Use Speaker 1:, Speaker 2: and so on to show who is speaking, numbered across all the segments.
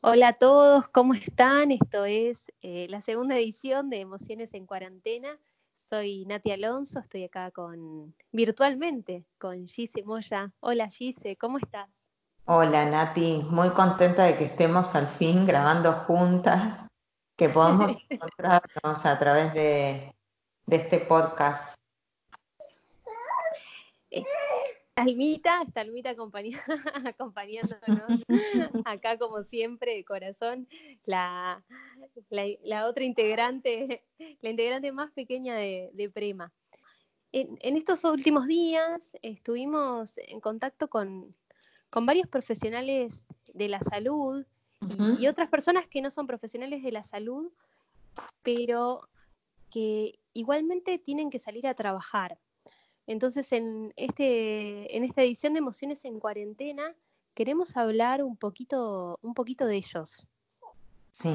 Speaker 1: Hola a todos, ¿cómo están? Esto es eh, la segunda edición de Emociones en Cuarentena. Soy Nati Alonso, estoy acá con virtualmente con Gise Moya. Hola Gise, ¿cómo estás?
Speaker 2: Hola Nati, muy contenta de que estemos al fin grabando juntas, que podamos encontrarnos a través de, de este podcast.
Speaker 1: Eh, Almita, está Almita acompañándonos acá como siempre, de corazón, la, la, otra integrante, la integrante más pequeña de, Prema. En, estos últimos días estuvimos en contacto con, varios profesionales de la salud y, y otras personas que no son profesionales de la salud, pero que igualmente tienen que salir a trabajar entonces, en, este, en esta edición de Emociones en Cuarentena, queremos hablar un poquito, un poquito de ellos.
Speaker 2: Sí,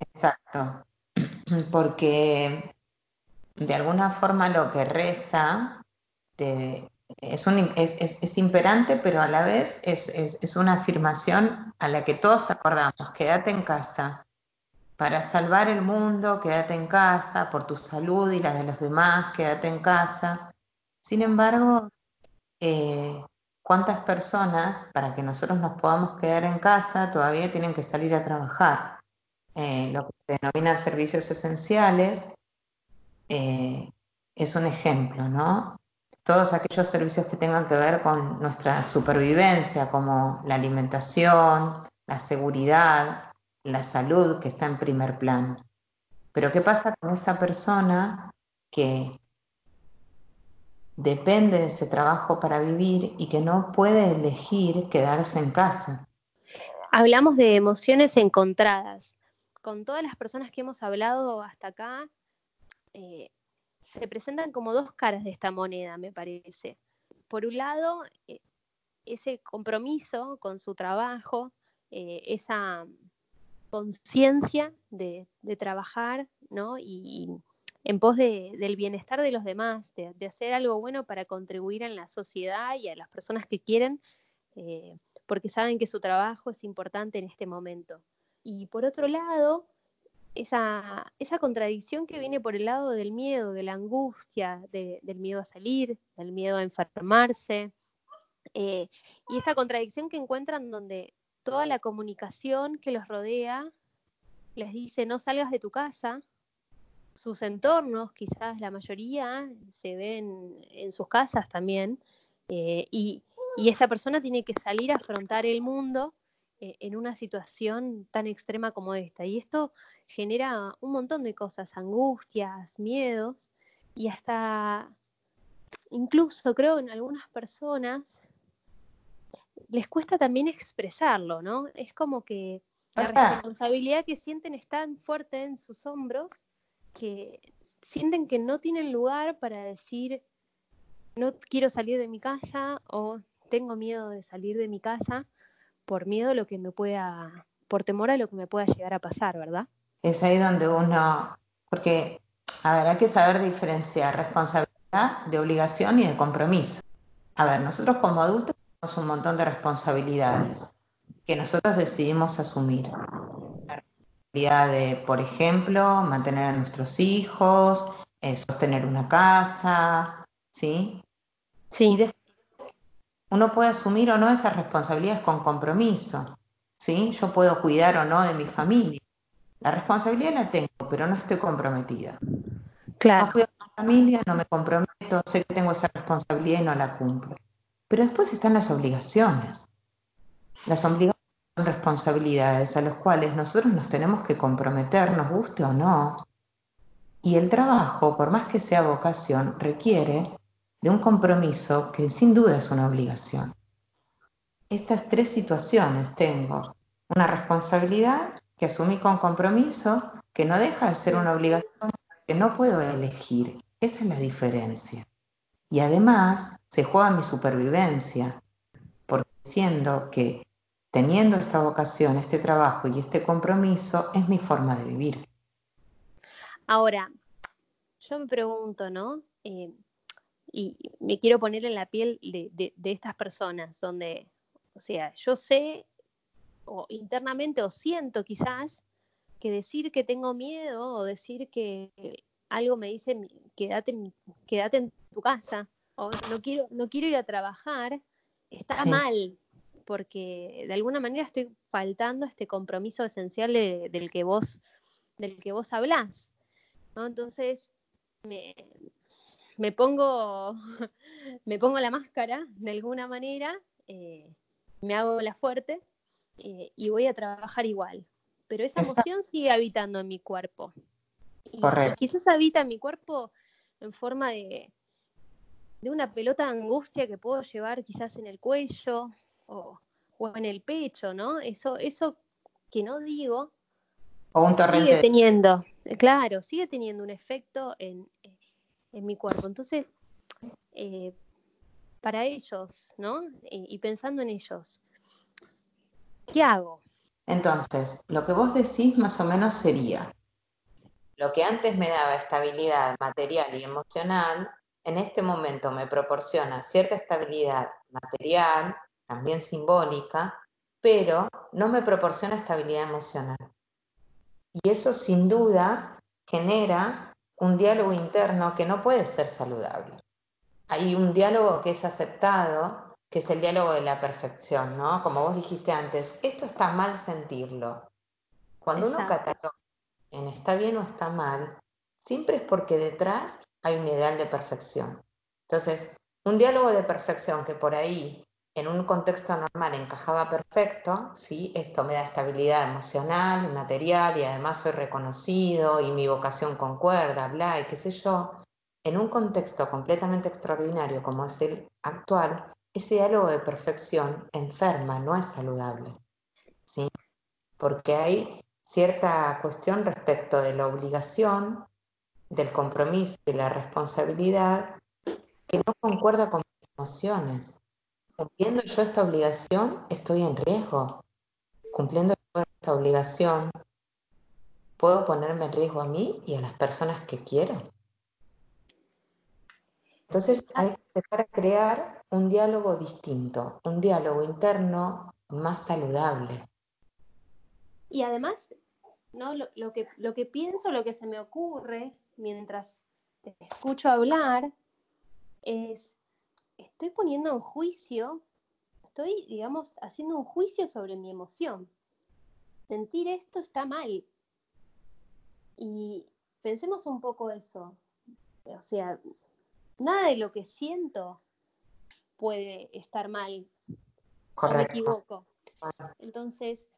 Speaker 2: exacto. Porque de alguna forma lo que reza es, es, imperante, pero a la vez es, una afirmación a la que todos acordamos. Quédate en casa. Para salvar el mundo, quédate en casa, por tu salud y la de los demás, quédate en casa. Sin embargo, eh, ¿cuántas personas, para que nosotros nos podamos quedar en casa, todavía tienen que salir a trabajar? Eh, lo que se denominan servicios esenciales eh, es un ejemplo, ¿no? Todos aquellos servicios que tengan que ver con nuestra supervivencia, como la alimentación, la seguridad, la salud, que está en primer plano. Pero ¿qué pasa con esa persona que depende de ese trabajo para vivir y que no puede elegir quedarse en casa.
Speaker 1: Hablamos de emociones encontradas. Con todas las personas que hemos hablado hasta acá, eh, se presentan como dos caras de esta moneda, me parece. Por un lado, eh, ese compromiso con su trabajo, eh, esa conciencia de, trabajar, ¿no? Y, en pos del bienestar de los demás, de, hacer algo bueno para contribuir en la sociedad y a las personas que quieren, eh, porque saben que su trabajo es importante en este momento. Y por otro lado, esa, esa contradicción que viene por el lado del miedo, de la angustia, del miedo a salir, del miedo a enfermarse, eh, y esa contradicción que encuentran donde toda la comunicación que los rodea les dice no salgas de tu casa, sus entornos, quizás la mayoría, se ven en sus casas también, eh, y, esa persona tiene que salir a afrontar el mundo eh, en una situación tan extrema como esta. Y esto genera un montón de cosas, angustias, miedos, y hasta, incluso creo en algunas personas, les cuesta también expresarlo, ¿no? Es como que la responsabilidad que sienten es tan fuerte en sus hombros que sienten que no tienen lugar para decir no quiero salir de mi casa o tengo miedo de salir de mi casa por miedo a lo que me pueda, por temor a lo que me pueda llegar a pasar, ¿verdad?
Speaker 2: Es ahí donde uno, porque, a ver, hay que saber diferenciar responsabilidad de obligación y de compromiso. A ver, nosotros como adultos tenemos un montón de responsabilidades que nosotros decidimos asumir de, por ejemplo, mantener a nuestros hijos, eh, sostener una casa, ¿sí?
Speaker 1: Sí.
Speaker 2: Y uno puede asumir o no esas responsabilidades con compromiso, ¿sí? Yo puedo cuidar o no de mi familia. La responsabilidad la tengo, pero no estoy comprometida.
Speaker 1: Claro.
Speaker 2: No cuido de mi familia, no me comprometo, sé que tengo esa responsabilidad y no la cumplo. Pero después están las obligaciones. Las obligaciones responsabilidades a las cuales nosotros nos tenemos que comprometer, nos guste o no. Y el trabajo, por más que sea vocación, requiere de un compromiso que sin duda es una obligación. Estas tres situaciones tengo. Una responsabilidad que asumí con compromiso, que no deja de ser una obligación, que no puedo elegir. Esa es la diferencia. Y además se juega mi supervivencia, porque siendo que teniendo esta vocación, este trabajo y este compromiso, es mi forma de vivir.
Speaker 1: Ahora, yo me pregunto, ¿no? Eh, y me quiero poner en la piel de, estas personas, donde, o sea, yo sé o internamente, o siento quizás, que decir que tengo miedo o decir que algo me dice quédate, quédate en tu casa o no quiero, no quiero ir a trabajar, está mal, porque de alguna manera estoy faltando este compromiso esencial del que vos, del que vos hablás. Entonces, me, me, pongo, me pongo la máscara de alguna manera, eh, me hago la fuerte eh, y voy a trabajar igual. Pero esa emoción sigue habitando en mi cuerpo. Y, quizás habita en mi cuerpo en forma de, de una pelota de angustia que puedo llevar quizás en el cuello o, en el pecho, ¿no? Eso, eso que no digo,
Speaker 2: o un
Speaker 1: sigue teniendo, claro, sigue teniendo un efecto en, en mi cuerpo. Entonces, eh, para ellos, ¿no? y pensando en ellos, ¿qué hago?
Speaker 2: Entonces, lo que vos decís más o menos sería, lo que antes me daba estabilidad material y emocional, en este momento me proporciona cierta estabilidad material, también simbólica, pero no me proporciona estabilidad emocional. Y eso sin duda genera un diálogo interno que no puede ser saludable. Hay un diálogo que es aceptado, que es el diálogo de la perfección, ¿no? Como vos dijiste antes, esto está mal sentirlo. Cuando uno cataloga en está bien o está mal, siempre es porque detrás hay un ideal de perfección. Entonces, un diálogo de perfección que por ahí en un contexto normal encajaba perfecto, ¿sí? esto me da estabilidad emocional material y además soy reconocido y mi vocación concuerda, bla, y qué sé yo, en un contexto completamente extraordinario como es el actual, ese diálogo de perfección enferma, no es saludable, ¿sí? porque hay cierta cuestión respecto de la obligación, del compromiso y la responsabilidad que no concuerda con mis emociones. Cumpliendo yo esta obligación, estoy en riesgo. Cumpliendo esta obligación, puedo ponerme en riesgo a mí y a las personas que quiero. Entonces hay que empezar a crear un diálogo distinto, un diálogo interno más saludable.
Speaker 1: Y además, ¿no? Lo, que, lo que pienso, lo que se me ocurre mientras te escucho hablar es, estoy poniendo en juicio, estoy, digamos, haciendo un juicio sobre mi emoción. Sentir esto está mal. Y pensemos un poco eso. O sea, nada de lo que siento puede estar mal.
Speaker 2: Correcto.
Speaker 1: me equivoco. Entonces,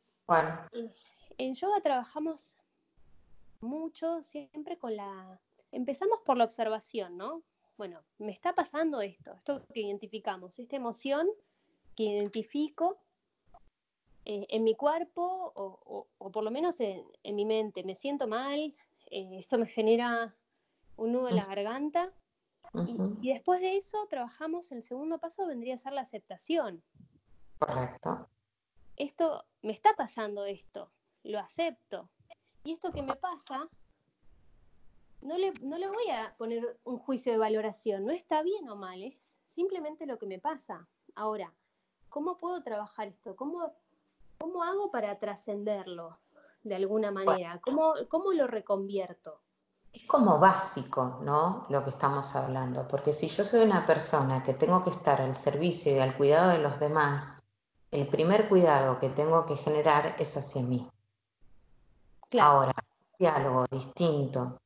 Speaker 1: eh, en yoga trabajamos mucho siempre con la... Empezamos por la observación, ¿no? Bueno, me está pasando esto, esto que identificamos, esta emoción que identifico eh, en mi cuerpo o, por lo menos en, mi mente. Me siento mal, eh, esto me genera un nudo en la garganta. y, y, después de eso trabajamos, el segundo paso vendría a ser la aceptación.
Speaker 2: Correcto.
Speaker 1: Esto, me está pasando esto, lo acepto. Y esto que me pasa, no le, no le voy a poner un juicio de valoración, no está bien o mal, es simplemente lo que me pasa. Ahora, ¿cómo puedo trabajar esto? ¿Cómo, cómo hago para trascenderlo de alguna manera? ¿Cómo, ¿Cómo lo reconvierto?
Speaker 2: Es como básico, ¿no? Lo que estamos hablando, porque si yo soy una persona que tengo que estar al servicio y al cuidado de los demás, el primer cuidado que tengo que generar es hacia mí. Ahora, un diálogo distinto,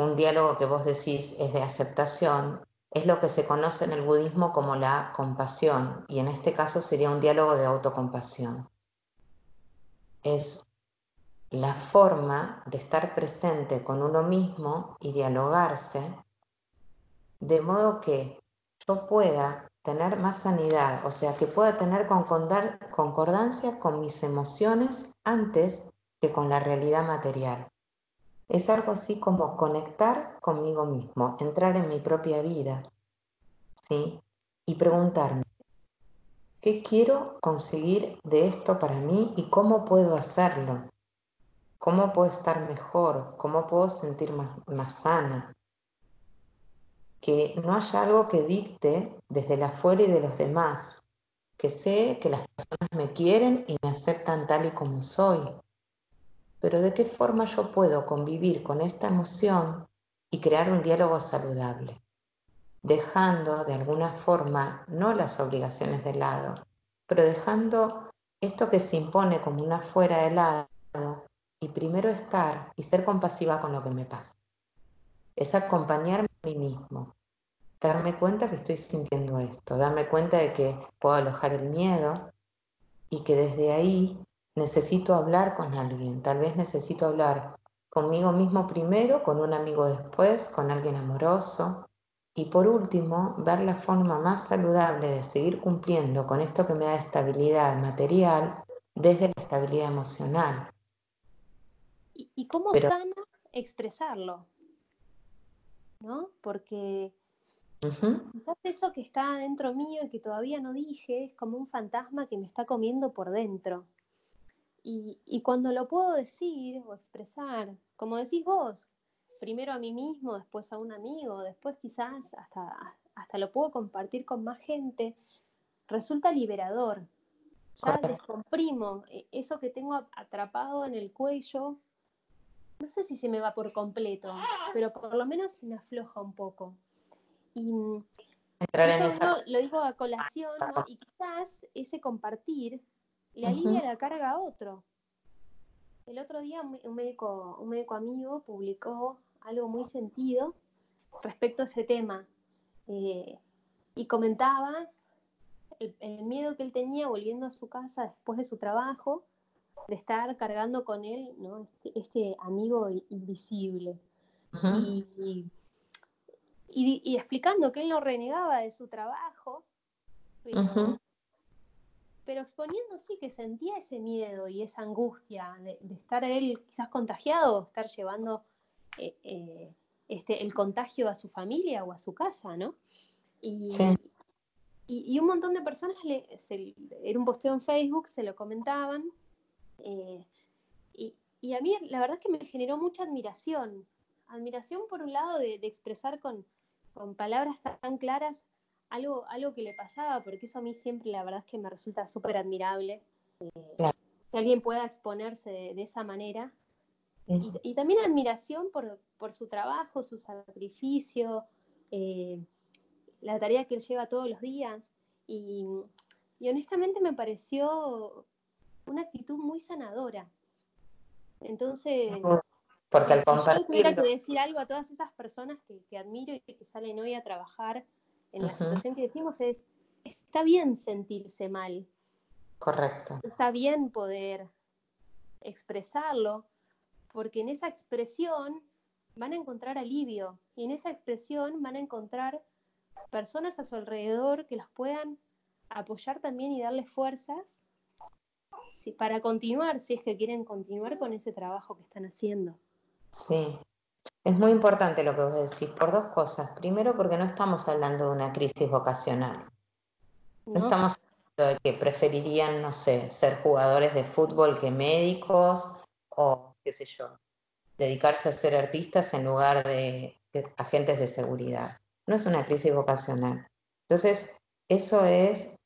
Speaker 2: un diálogo que vos decís es de aceptación, es lo que se conoce en el budismo como la compasión, y en este caso sería un diálogo de autocompasión. Es la forma de estar presente con uno mismo y dialogarse de modo que yo pueda tener más sanidad, o sea, que pueda tener concordancia con mis emociones antes que con la realidad material. Es algo así como conectar conmigo mismo, entrar en mi propia vida, ¿sí? Y preguntarme, ¿qué quiero conseguir de esto para mí y cómo puedo hacerlo? ¿Cómo puedo estar mejor? ¿Cómo puedo sentir más, más sana? Que no haya algo que dicte desde la afuera y de los demás, que sé que las personas me quieren y me aceptan tal y como soy. Pero ¿de qué forma yo puedo convivir con esta emoción y crear un diálogo saludable? Dejando de alguna forma no las obligaciones de lado, pero dejando esto que se impone como una fuera de lado y primero estar y ser compasiva con lo que me pasa. Es acompañarme a mí mismo, darme cuenta que estoy sintiendo esto, darme cuenta de que puedo alojar el miedo y que desde ahí necesito hablar con alguien, tal vez necesito hablar conmigo mismo primero, con un amigo después, con alguien amoroso y por último ver la forma más saludable de seguir cumpliendo con esto que me da estabilidad material desde la estabilidad emocional.
Speaker 1: ¿Y, cómo sana expresarlo? ¿No? Porque Quizás eso que está dentro mío y que todavía no dije es como un fantasma que me está comiendo por dentro. Y, cuando lo puedo decir o expresar, como decís vos, primero a mí mismo, después a un amigo, después quizás hasta, hasta lo puedo compartir con más gente, resulta liberador. Ya descomprimo e, eso que tengo atrapado en el cuello. No sé si se me va por completo, pero por lo menos se me afloja un poco. Y lo digo a colación, y quizás ese compartir le alivia la carga a otro. El otro día un médico, un médico amigo publicó algo muy sentido respecto a ese tema eh, y comentaba el, miedo que él tenía volviendo a su casa después de su trabajo de estar cargando con él ¿no? este, este amigo invisible. y, y, explicando que él no renegaba de su trabajo, pero, exponiendo sí que sentía ese miedo y esa angustia de, estar él quizás contagiado o estar llevando eh, eh, este, el contagio a su familia o a su casa, ¿no? Y, y, un montón de personas, le, era un posteo en Facebook, se lo comentaban, eh, y, a mí la verdad es que me generó mucha admiración, admiración por un lado de expresar con, con palabras tan claras algo, algo que le pasaba, porque eso a mí siempre la verdad es que me resulta súper admirable, eh, que alguien pueda exponerse de, esa manera. Y, también admiración por, por, su trabajo, su sacrificio, eh, la tarea que él lleva todos los días. Y, y, honestamente me pareció una actitud muy sanadora. Entonces,
Speaker 2: porque al
Speaker 1: compartir... Si yo tuviera que decir algo a todas esas personas que, admiro y que salen hoy a trabajar en la situación que decimos es, está bien sentirse mal.
Speaker 2: Correcto.
Speaker 1: Está bien poder expresarlo, porque en esa expresión van a encontrar alivio y en esa expresión van a encontrar personas a su alrededor que los puedan apoyar también y darles fuerzas para continuar, si es que quieren continuar con ese trabajo que están haciendo.
Speaker 2: Sí, es muy importante lo que vos decís, por dos cosas. Primero, porque no estamos hablando de una crisis vocacional. No, estamos hablando de que preferirían, no sé, ser jugadores de fútbol que médicos o, qué sé yo, dedicarse a ser artistas en lugar de agentes de seguridad. No es una crisis vocacional. Entonces, eso es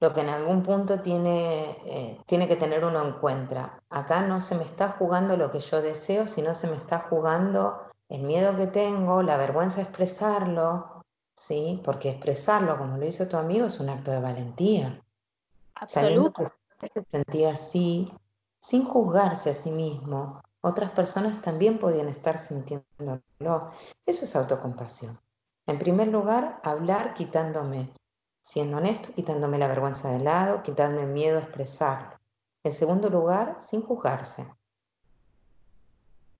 Speaker 2: lo que en algún punto tiene, eh, tiene que tener uno en cuenta. Acá no se me está jugando lo que yo deseo, sino se me está jugando el miedo que tengo, la vergüenza de expresarlo, ¿sí? Porque expresarlo, como lo hizo tu amigo, es un acto de valentía. Que se sentía así, sin juzgarse a sí mismo, otras personas también podían estar sintiéndolo. Eso es autocompasión. En primer lugar, hablar quitándome siendo honesto, quitándome la vergüenza de lado, quitándome el miedo a expresarlo. En segundo lugar, sin juzgarse,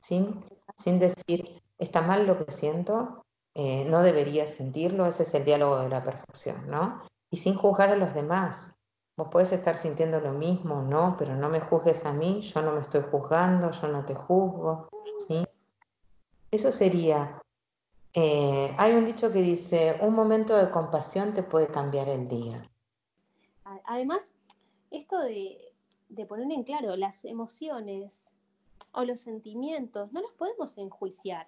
Speaker 2: sin, sin decir, está mal lo que siento, eh, no debería sentirlo, ese es el diálogo de la perfección, ¿no? Y sin juzgar a los demás. Vos puedes estar sintiendo lo mismo, ¿no? Pero no me juzgues a mí, yo no me estoy juzgando, yo no te juzgo, ¿sí? Eso sería eh, hay un dicho que dice, un momento de compasión te puede cambiar el día.
Speaker 1: Además, esto de, poner en claro las emociones o los sentimientos, no los podemos enjuiciar.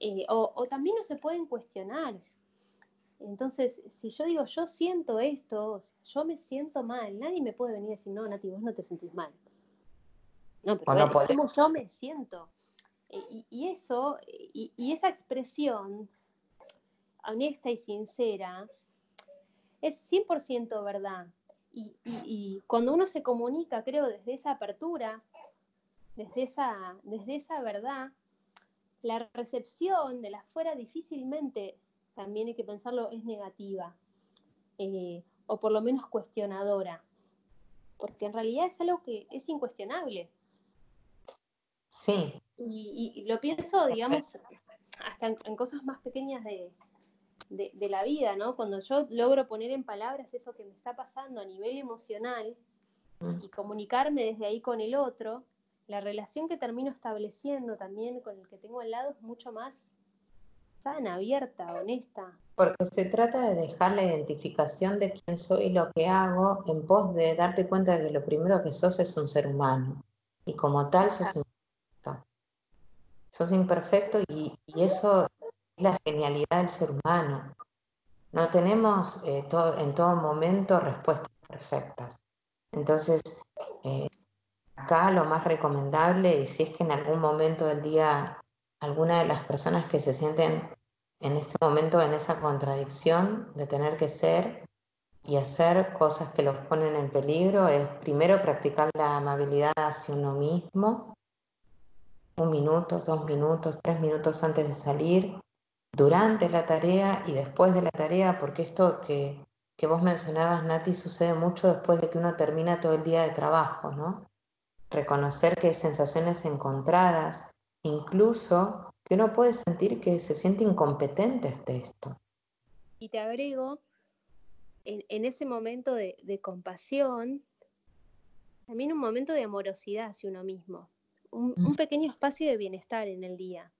Speaker 1: Eh, o, también no se pueden cuestionar. Entonces, si yo digo, yo siento esto, yo me siento mal, nadie me puede venir a decir, no, Nati, vos no te sentís mal. No, pero ¿cómo yo me siento? Eh, y, eso, y, esa expresión honesta y sincera es 100% verdad. Y, cuando uno se comunica, creo, desde esa apertura, desde esa, desde esa verdad, la recepción de la afuera difícilmente, también hay que pensarlo, es negativa, eh, o por lo menos cuestionadora, porque en realidad es algo que es incuestionable.
Speaker 2: Sí.
Speaker 1: Y, lo pienso, digamos, hasta en, cosas más pequeñas de, de, la vida, ¿no? Cuando yo logro poner en palabras eso que me está pasando a nivel emocional mm. y comunicarme desde ahí con el otro, la relación que termino estableciendo también con el que tengo al lado es mucho más sana, abierta, honesta.
Speaker 2: Porque se trata de dejar la identificación de quién soy y lo que hago en pos de darte cuenta de que lo primero que sos es un ser humano. Y como tal sos. Sos imperfecto y, eso es la genialidad del ser humano. No tenemos eh, en todo momento respuestas perfectas. Entonces, eh, acá lo más recomendable, y si es que en algún momento del día alguna de las personas que se sienten en este momento en esa contradicción de tener que ser y hacer cosas que los ponen en peligro es primero practicar la amabilidad hacia uno mismo, un minuto, dos minutos, tres minutos antes de salir, durante la tarea y después de la tarea, porque esto que, que vos mencionabas, Nati, sucede mucho después de que uno termina todo el día de trabajo, ¿no? Reconocer que hay sensaciones encontradas, incluso que uno puede sentir que se siente incompetente ante esto.
Speaker 1: Y te agrego, en, ese momento de, compasión, también un momento de amorosidad hacia uno mismo, un, mm. pequeño espacio de bienestar en el día.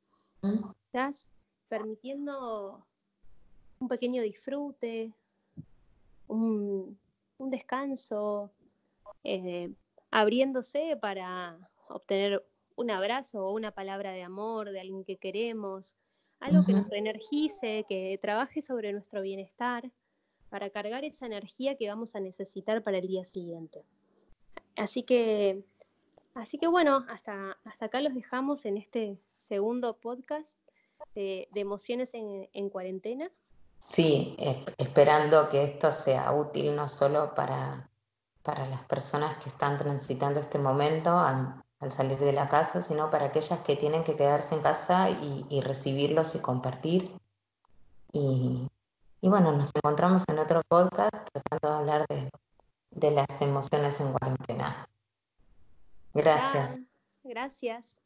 Speaker 1: Mm. Estás permitiendo un pequeño disfrute, un, descanso, eh, abriéndose para obtener un abrazo o una palabra de amor de alguien que queremos, algo que nos reenergice, que trabaje sobre nuestro bienestar para cargar esa energía que vamos a necesitar para el día siguiente. Así que, así que bueno, hasta, hasta acá los dejamos en este segundo podcast de, emociones en, cuarentena.
Speaker 2: Sí, esperando que esto sea útil no solo para, para las personas que están transitando este momento, al salir de la casa, sino para aquellas que tienen que quedarse en casa y, recibirlos y compartir. Y, bueno, nos encontramos en otro podcast tratando de hablar de, de las emociones en cuarentena. Gracias.
Speaker 1: Gracias.